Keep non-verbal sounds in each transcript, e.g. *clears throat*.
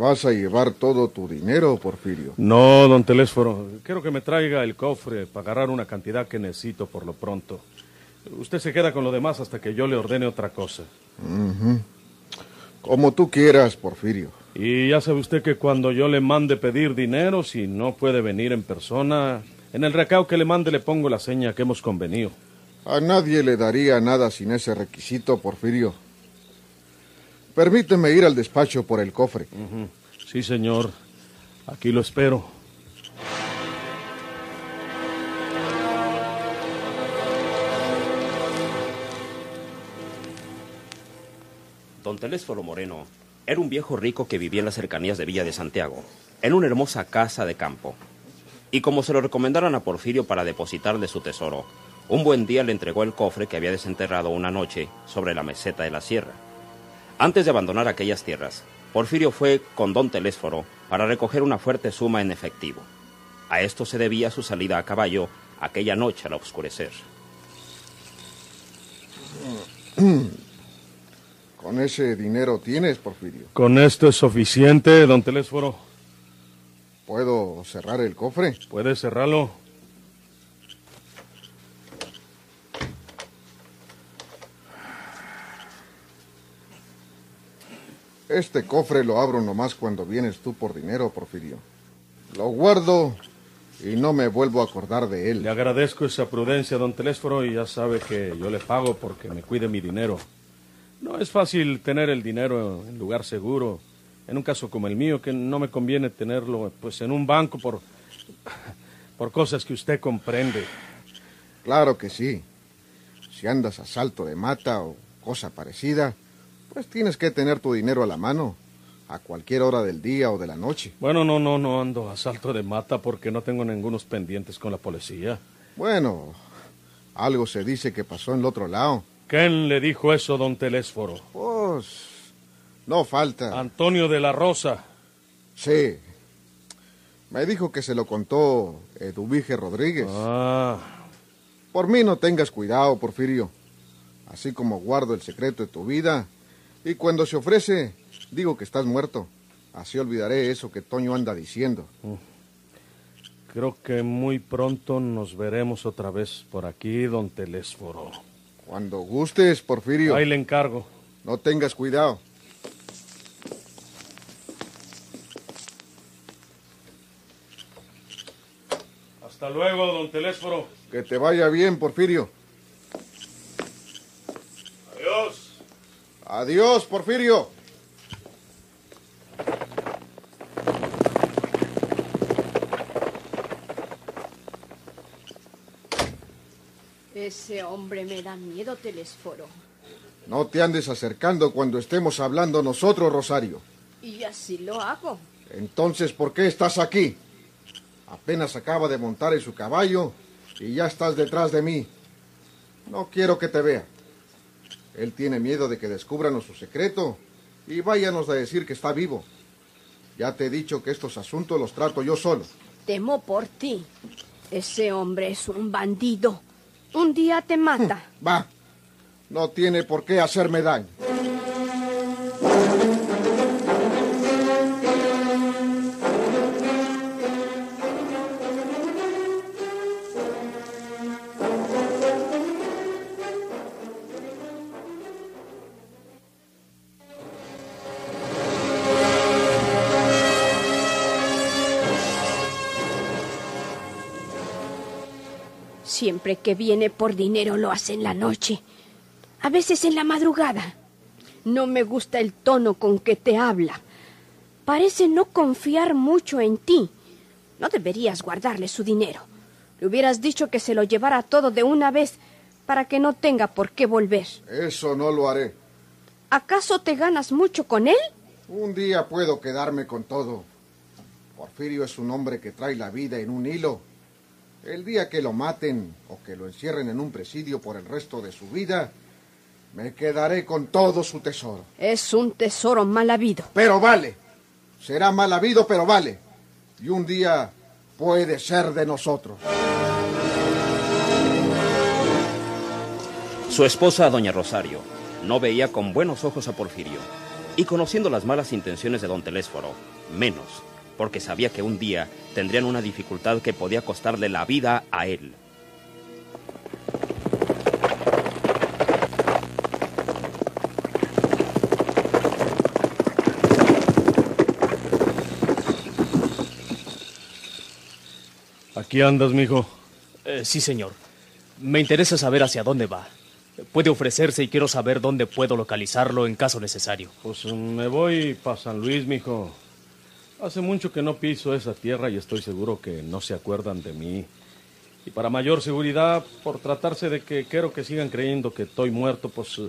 Vas a llevar todo tu dinero, Porfirio? No, don Telésforo. Quiero que me traiga el cofre para agarrar una cantidad que necesito por lo pronto. Usted se queda con lo demás hasta que yo le ordene otra cosa. Como tú quieras, Porfirio. Y ya sabe usted que cuando yo le mande pedir dinero, si no puede venir en persona, en el recao que le mande le pongo la seña que hemos convenido. A nadie le daría nada sin ese requisito, Porfirio. Permíteme ir al despacho por el cofre. Sí, señor. Aquí lo espero. Don Telésforo Moreno era un viejo rico que vivía en las cercanías de Villa de Santiago, en una hermosa casa de campo. Y como se lo recomendaron a Porfirio para depositarle su tesoro, un buen día le entregó el cofre que había desenterrado una noche sobre la meseta de la sierra. Antes de abandonar aquellas tierras, Porfirio fue con don Telésforo para recoger una fuerte suma en efectivo. A esto se debía su salida a caballo aquella noche al oscurecer. *clears throat* Con ese dinero tienes, Porfirio. Con esto es suficiente, don Telésforo. ¿Puedo cerrar el cofre? ¿Puede cerrarlo? Este cofre lo abro nomás cuando vienes tú por dinero, Porfirio. Lo guardo y no me vuelvo a acordar de él. Le agradezco esa prudencia, don Telésforo, y ya sabe que yo le pago porque me cuide mi dinero. No es fácil tener el dinero en lugar seguro. En un caso como el mío, que no me conviene tenerlo pues en un banco por, por cosas que usted comprende. Claro que sí. Si andas a salto de mata o cosa parecida, pues tienes que tener tu dinero a la mano, a cualquier hora del día o de la noche. Bueno, no, no, no ando a salto de mata porque no tengo ningunos pendientes con la policía. Bueno, algo se dice que pasó en el otro lado. ¿Quién le dijo eso, don Telésforo? Pues no falta. Antonio de la Rosa. Sí. Me dijo que se lo contó Eduvige Rodríguez. Ah, Por mí no tengas cuidado, Porfirio. Así como guardo el secreto de tu vida. Y cuando se ofrece, digo que estás muerto. Así olvidaré eso que Toño anda diciendo. creo que muy pronto nos veremos otra vez por aquí, don Telésforo. Cuando gustes, Porfirio. Ahí le encargo. No tengas cuidado. Hasta luego, don Telésforo. Que te vaya bien, Porfirio. Adiós. Adiós, Porfirio. Ese hombre me da miedo, Telesforo. No te andes acercando cuando estemos hablando nosotros, Rosario. Y así lo hago. Entonces, ¿por qué estás aquí? Apenas acaba de montar en su caballo y ya estás detrás de mí. No quiero que te vea. Él tiene miedo de que descubran su secreto y váyanos a decir que está vivo. Ya te he dicho que estos asuntos los trato yo solo. Temo por ti. Ese hombre es un bandido. Un día te mata. *laughs* Va. No tiene por qué hacerme daño. Siempre que viene por dinero lo hace en la noche, a veces en la madrugada. No me gusta el tono con que te habla. Parece no confiar mucho en ti. No deberías guardarle su dinero. Le hubieras dicho que se lo llevara todo de una vez para que no tenga por qué volver. Eso no lo haré. ¿Acaso te ganas mucho con él? Un día puedo quedarme con todo. Porfirio es un hombre que trae la vida en un hilo. El día que lo maten o que lo encierren en un presidio por el resto de su vida, me quedaré con todo su tesoro. Es un tesoro mal habido. Pero vale. Será mal habido, pero vale. Y un día puede ser de nosotros. Su esposa, doña Rosario, no veía con buenos ojos a Porfirio. Y conociendo las malas intenciones de don Telésforo, menos, porque sabía que un día tendrían una dificultad que podía costarle la vida a él. Aquí andas, mijo. Eh, sí, señor. Me interesa saber hacia dónde va. Puede ofrecerse y quiero saber dónde puedo localizarlo en caso necesario. Pues me voy para San Luis, mijo. Hace mucho que no piso esa tierra y estoy seguro que no se acuerdan de mí. Y para mayor seguridad, por tratarse de que quiero que sigan creyendo que estoy muerto, pues eh,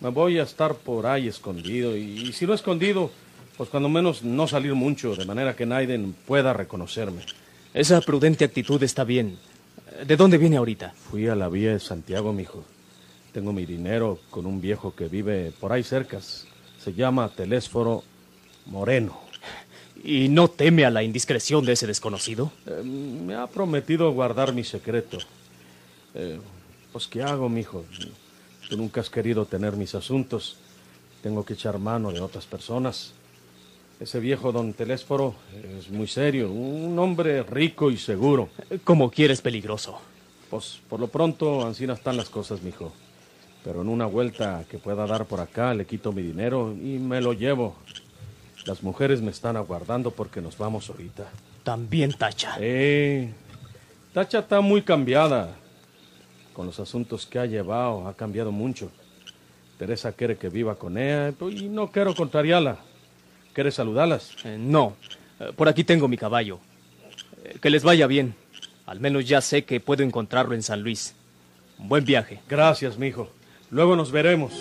me voy a estar por ahí escondido. Y, y si no escondido, pues cuando menos no salir mucho, de manera que nadie pueda reconocerme. Esa prudente actitud está bien. ¿De dónde viene ahorita? Fui a la vía de Santiago, mijo. Tengo mi dinero con un viejo que vive por ahí cerca. Se llama Telésforo Moreno. ¿Y no teme a la indiscreción de ese desconocido? Eh, me ha prometido guardar mi secreto. Eh, pues, ¿qué hago, mijo? Tú nunca has querido tener mis asuntos. Tengo que echar mano de otras personas. Ese viejo don Telésforo es muy serio, un hombre rico y seguro. Como quieres, peligroso. Pues por lo pronto, así no están las cosas, mijo. Pero en una vuelta que pueda dar por acá, le quito mi dinero y me lo llevo. Las mujeres me están aguardando porque nos vamos ahorita. También Tacha. Eh, Tacha está muy cambiada. Con los asuntos que ha llevado, ha cambiado mucho. Teresa quiere que viva con ella y no quiero contrariarla. ¿Quieres saludarlas? Eh, no. Eh, por aquí tengo mi caballo. Eh, que les vaya bien. Al menos ya sé que puedo encontrarlo en San Luis. Buen viaje. Gracias, mijo. Luego nos veremos.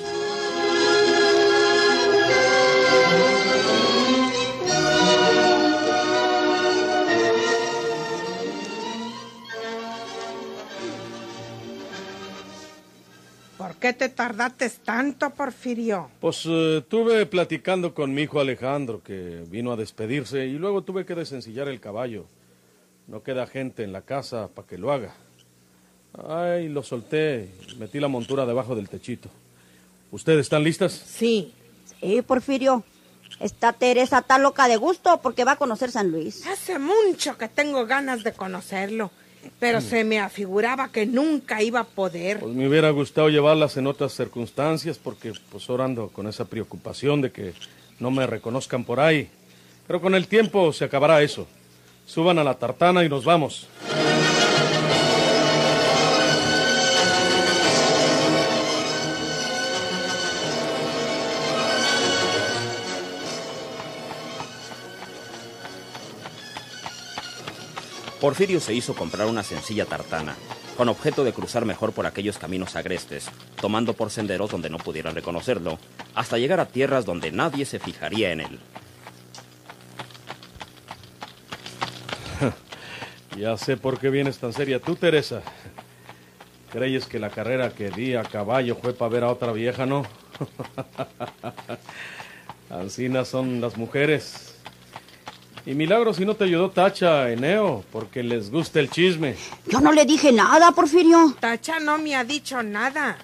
Qué te tardaste tanto, Porfirio? Pues eh, estuve platicando con mi hijo Alejandro, que vino a despedirse, y luego tuve que desencillar el caballo. No queda gente en la casa para que lo haga. Ay, lo solté y metí la montura debajo del techito. ¿Ustedes están listas? Sí. Sí, Porfirio. Esta Teresa está loca de gusto porque va a conocer San Luis. Hace mucho que tengo ganas de conocerlo, pero se me afiguraba que nunca iba a poder. Pues me hubiera gustado llevarlas en otras circunstancias porque pues ahora ando con esa preocupación de que no me reconozcan por ahí. Pero con el tiempo se acabará eso. Suban a la tartana y nos vamos. Porfirio se hizo comprar una sencilla tartana, con objeto de cruzar mejor por aquellos caminos agrestes, tomando por senderos donde no pudieran reconocerlo, hasta llegar a tierras donde nadie se fijaría en él. *laughs* Ya sé por qué vienes tan seria tú, Teresa. ¿Crees que la carrera que di a caballo fue para ver a otra vieja, no? *laughs* Ancinas son las mujeres. Y milagro si no te ayudó Tacha, Eneo, porque les gusta el chisme. Yo no le dije nada, Porfirio. Tacha no me ha dicho nada.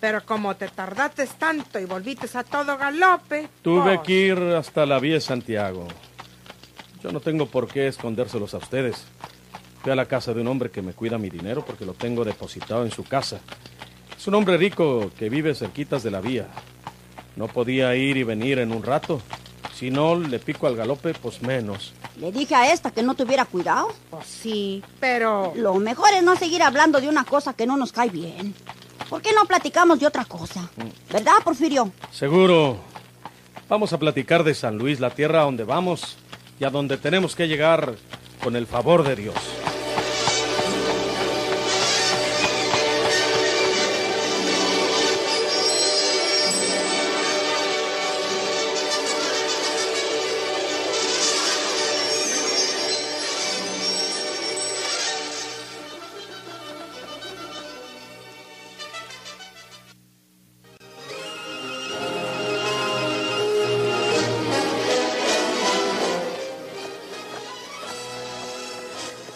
Pero como te tardaste tanto y volviste a todo galope. Tuve pues, que ir hasta la vía de Santiago. Yo no tengo por qué escondérselos a ustedes. Fui a la casa de un hombre que me cuida mi dinero porque lo tengo depositado en su casa. Es un hombre rico que vive cerquitas de la vía. No podía ir y venir en un rato. Si no le pico al galope, pues menos. Le dije a esta que no tuviera cuidado. Pues sí, pero... Lo mejor es no seguir hablando de una cosa que no nos cae bien. ¿Por qué no platicamos de otra cosa? ¿Verdad, Porfirio? Seguro. Vamos a platicar de San Luis, la tierra a donde vamos y a donde tenemos que llegar con el favor de Dios.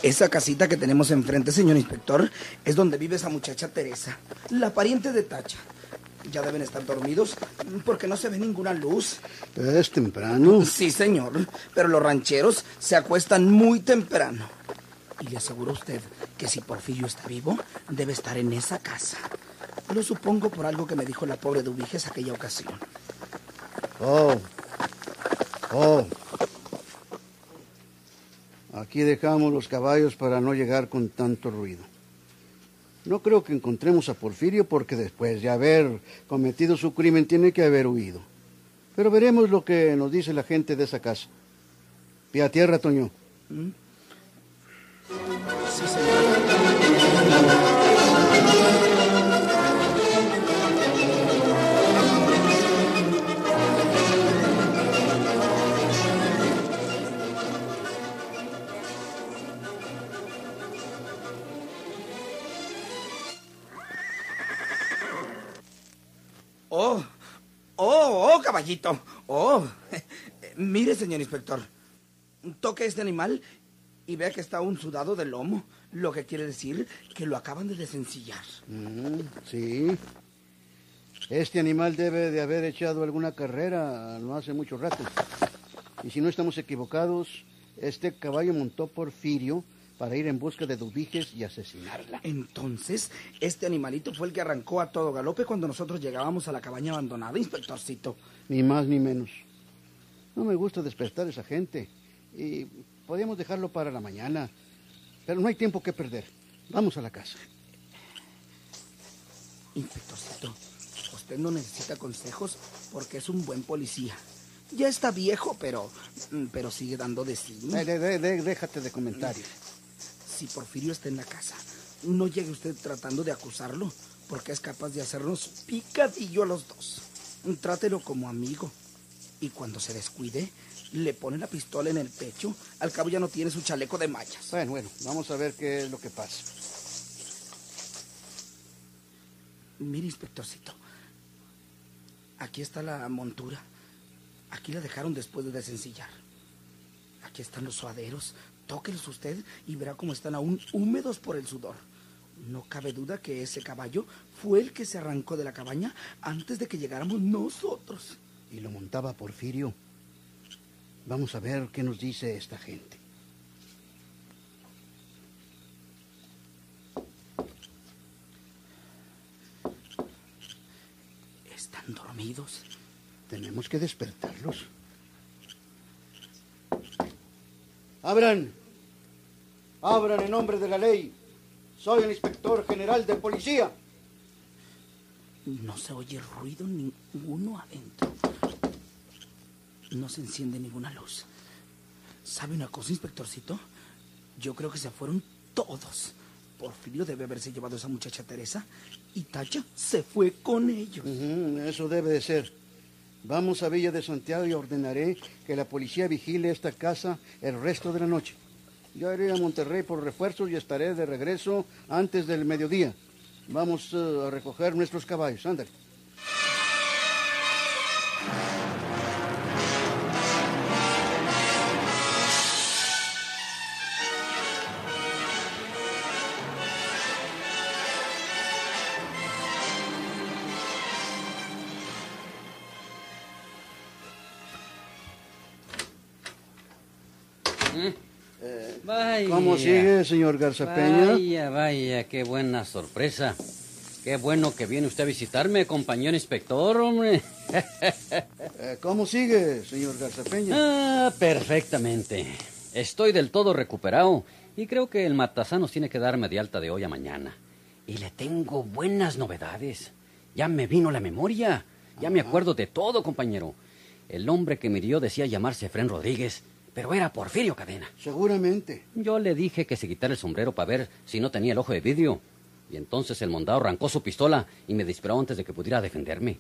Esa casita que tenemos enfrente, señor inspector, es donde vive esa muchacha Teresa, la pariente de Tacha. Ya deben estar dormidos porque no se ve ninguna luz. ¿Es temprano? Sí, señor, pero los rancheros se acuestan muy temprano. Y le aseguro a usted que si Porfirio está vivo, debe estar en esa casa. Lo supongo por algo que me dijo la pobre Dubiges aquella ocasión. Oh. Oh. Aquí dejamos los caballos para no llegar con tanto ruido. No creo que encontremos a Porfirio porque después de haber cometido su crimen tiene que haber huido. Pero veremos lo que nos dice la gente de esa casa. Pie a tierra, Toño. Sí, oh, caballito. Oh, *laughs* mire, señor inspector. Toque este animal y vea que está un sudado del lomo, lo que quiere decir que lo acaban de desencillar. Mm, sí. Este animal debe de haber echado alguna carrera no hace mucho rato. Y si no estamos equivocados, este caballo montó Porfirio para ir en busca de Dubiges y asesinarla. Entonces, este animalito fue el que arrancó a todo galope cuando nosotros llegábamos a la cabaña abandonada, inspectorcito. Ni más ni menos. No me gusta despertar a esa gente. Y podríamos dejarlo para la mañana. Pero no hay tiempo que perder. Vamos a la casa. Inspectorcito, usted no necesita consejos porque es un buen policía. Ya está viejo, pero, pero sigue dando de sí. De- de- de- déjate de comentarios. Si Porfirio está en la casa, no llegue usted tratando de acusarlo, porque es capaz de hacernos picadillo a los dos. Trátelo como amigo. Y cuando se descuide, le pone la pistola en el pecho. Al cabo ya no tiene su chaleco de mallas. Bueno, bueno, vamos a ver qué es lo que pasa. Mire, inspectorcito. Aquí está la montura. Aquí la dejaron después de desencillar. Aquí están los suaderos. Tóquelos usted y verá cómo están aún húmedos por el sudor. No cabe duda que ese caballo fue el que se arrancó de la cabaña antes de que llegáramos nosotros. Y lo montaba Porfirio. Vamos a ver qué nos dice esta gente. ¿Están dormidos? Tenemos que despertarlos. Abran. Abran en nombre de la ley. Soy el inspector general de policía. No se oye ruido ninguno adentro. No se enciende ninguna luz. ¿Sabe una cosa, inspectorcito? Yo creo que se fueron todos. Porfirio debe haberse llevado a esa muchacha Teresa y Tacha se fue con ellos. Eso debe de ser. Vamos a Villa de Santiago y ordenaré que la policía vigile esta casa el resto de la noche. Yo iré a Monterrey por refuerzos y estaré de regreso antes del mediodía. Vamos eh, a recoger nuestros caballos. Ándale. Vaya. ¿Cómo sigue, señor Garza Peña? Vaya, vaya, qué buena sorpresa. Qué bueno que viene usted a visitarme, compañero inspector, hombre. *laughs* Eh, ¿Cómo sigue, señor Garza Peña? Ah, perfectamente. Estoy del todo recuperado y creo que el Matasanos tiene que darme de alta de hoy a mañana. Y le tengo buenas novedades. Ya me vino la memoria. Ya me acuerdo de todo, compañero. El hombre que me dio decía llamarse Fren Rodríguez, pero era Porfirio Cadena. Seguramente. Yo le dije que se quitara el sombrero para ver si no tenía el ojo de vidrio. Y entonces el mondado arrancó su pistola y me disparó antes de que pudiera defenderme.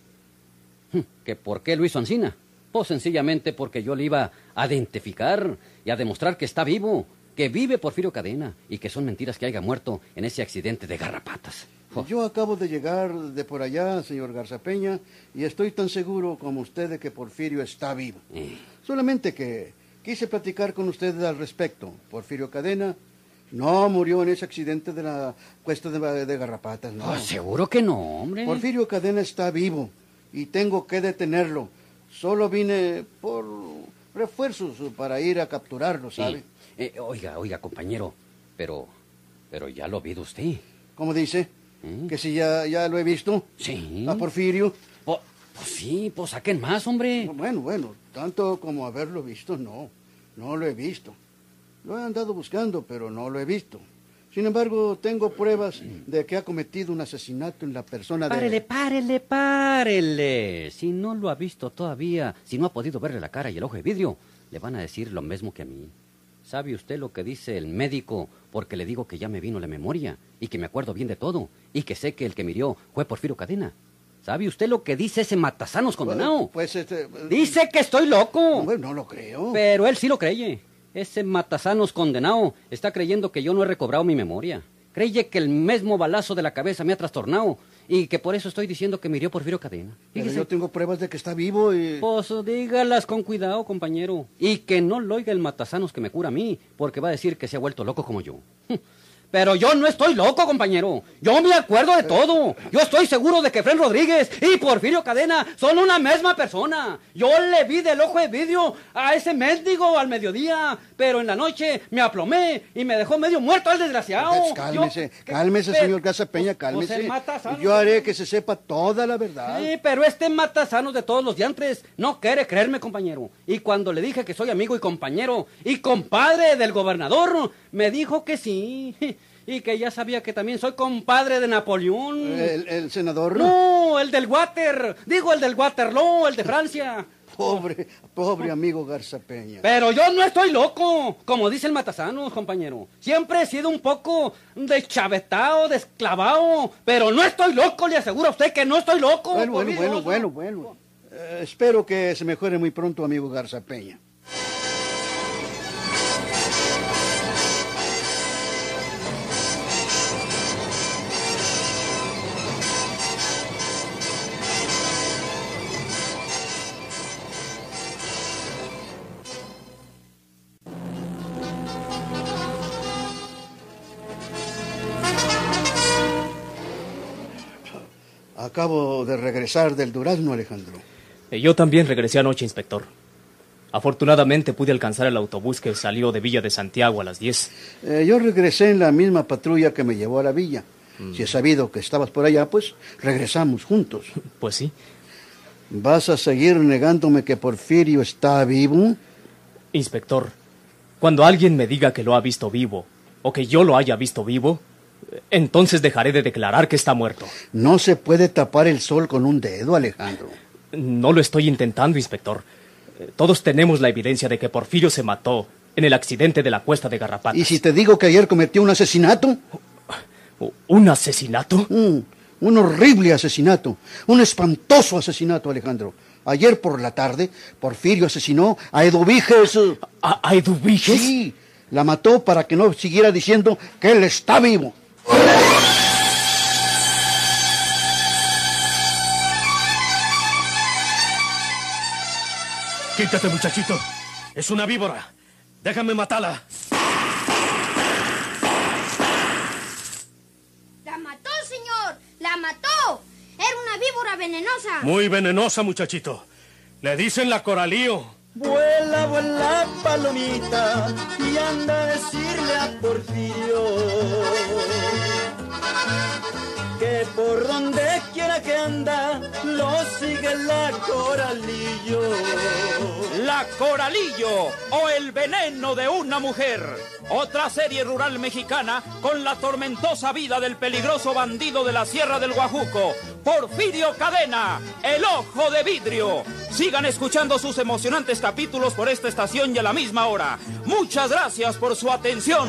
Hm, ¿Que por qué lo hizo Ancina? Pues sencillamente porque yo le iba a identificar y a demostrar que está vivo, que vive Porfirio Cadena y que son mentiras que haya muerto en ese accidente de garrapatas. Yo acabo de llegar de por allá, señor Garzapeña, y estoy tan seguro como usted de que Porfirio está vivo. Eh. Solamente que quise platicar con usted al respecto. Porfirio Cadena no murió en ese accidente de la cuesta de, de garrapatas, no. Oh, seguro que no, hombre. Porfirio Cadena está vivo y tengo que detenerlo. Solo vine por refuerzos para ir a capturarlo, ¿sabe? Eh, oiga, oiga, compañero, pero, pero ya lo ha visto usted. ¿Cómo dice? ¿Que si ya, ya lo he visto? Sí. ¿A Porfirio? Pues sí, pues saquen más, hombre. Bueno, bueno, tanto como haberlo visto, no. No lo he visto. Lo he andado buscando, pero no lo he visto. Sin embargo, tengo pruebas de que ha cometido un asesinato en la persona de... Párele, párele, párele. Si no lo ha visto todavía, si no ha podido verle la cara y el ojo de vidrio, le van a decir lo mismo que a mí. ¿Sabe usted lo que dice el médico? Porque le digo que ya me vino la memoria y que me acuerdo bien de todo y que sé que el que murió fue Porfirio Cadena. ¿Sabe usted lo que dice ese matasanos condenado? Bueno, pues este... Dice que estoy loco. Bueno, no lo creo. Pero él sí lo cree. Ese matasanos condenado está creyendo que yo no he recobrado mi memoria. Creye que el mismo balazo de la cabeza me ha trastornado y que por eso estoy diciendo que murió Porfirio Cadena. Pero yo tengo pruebas de que está vivo y... Pues dígalas con cuidado, compañero. Y que no lo oiga el matasanos que me cura a mí, porque va a decir que se ha vuelto loco como yo. Pero yo no estoy loco, compañero. Yo me acuerdo de todo. Yo estoy seguro de que Fren Rodríguez y Porfirio Cadena son una misma persona. Yo le vi del ojo de vidrio a ese mendigo al mediodía, pero en la noche me aplomé y me dejó medio muerto al desgraciado. Pues cálmese, Yo- cálmese, señor Casa Peña, pues cálmese. Matasanos- Y yo haré que se sepa toda la verdad. Sí, pero este matasanos de todos los diantres no quiere creerme, compañero. Y cuando le dije que soy amigo y compañero y compadre del gobernador, me dijo que sí. Y que ya sabía que también soy compadre de Napoleón. El, el senador... No, el del Water. Digo el del Waterloo, el de Francia. Pobre, pobre amigo Garza Peña. Pero yo no estoy loco, como dice el Matasanos, compañero. Siempre he sido un poco deschavetado, desclavado, pero no estoy loco, le aseguro a usted que no estoy loco. Bueno, bueno, bueno, bueno, bueno. Eh, espero que se mejore muy pronto, amigo Garza Peña. Acabo de regresar del Durazno, Alejandro. Eh, Yo también regresé anoche, inspector. Afortunadamente pude alcanzar el autobús que salió de Villa de Santiago a las 10. Eh, yo regresé en la misma patrulla que me llevó a la villa. Si he sabido que estabas por allá, pues regresamos juntos. *laughs* Pues sí. ¿Vas a seguir negándome que Porfirio está vivo? Inspector, cuando alguien me diga que lo ha visto vivo, o que yo lo haya visto vivo, entonces dejaré de declarar que está muerto. No se puede tapar el sol con un dedo, Alejandro. No lo estoy intentando, inspector. Eh, Todos tenemos la evidencia de que Porfirio se mató en el accidente de la cuesta de Garrapatas. ¿Y si te digo que ayer cometió un asesinato? ¿Un asesinato? Un, un horrible asesinato. Un espantoso asesinato, Alejandro. Ayer por la tarde, Porfirio asesinó a Eduviges. ¿A, a Eduviges? Sí, la mató para que no siguiera diciendo que él está vivo. Quítate, muchachito. Es una víbora. Déjame matarla. ¡La mató, señor! ¡La mató! Era una víbora venenosa. Muy venenosa, muchachito. Le dicen la coralío. Vuela, vuela, palomita, y anda a decirle a Porfirio sigue la coralillo. La Coralillo o El veneno de una mujer. Otra serie rural mexicana con la tormentosa vida del peligroso bandido de la Sierra del Guajuco, Porfirio Cadena, el ojo de vidrio. Sigan escuchando sus emocionantes capítulos por esta estación y a la misma hora. Muchas gracias por su atención.